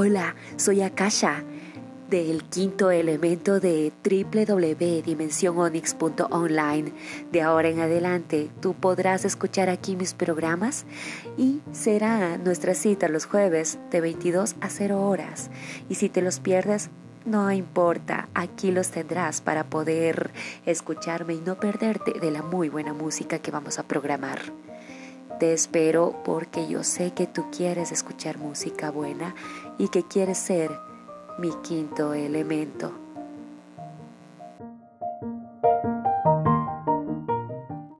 Hola, soy Akasha del quinto elemento de www.dimensiononyx.online. De ahora en adelante tú podrás escuchar aquí mis programas y será nuestra cita los jueves de 22 a 0 horas. Y si te los pierdes, no importa, aquí los tendrás para poder escucharme y no perderte de la muy buena música que vamos a programar. Te espero porque yo sé que tú quieres escuchar música buena y que quieres ser mi quinto elemento.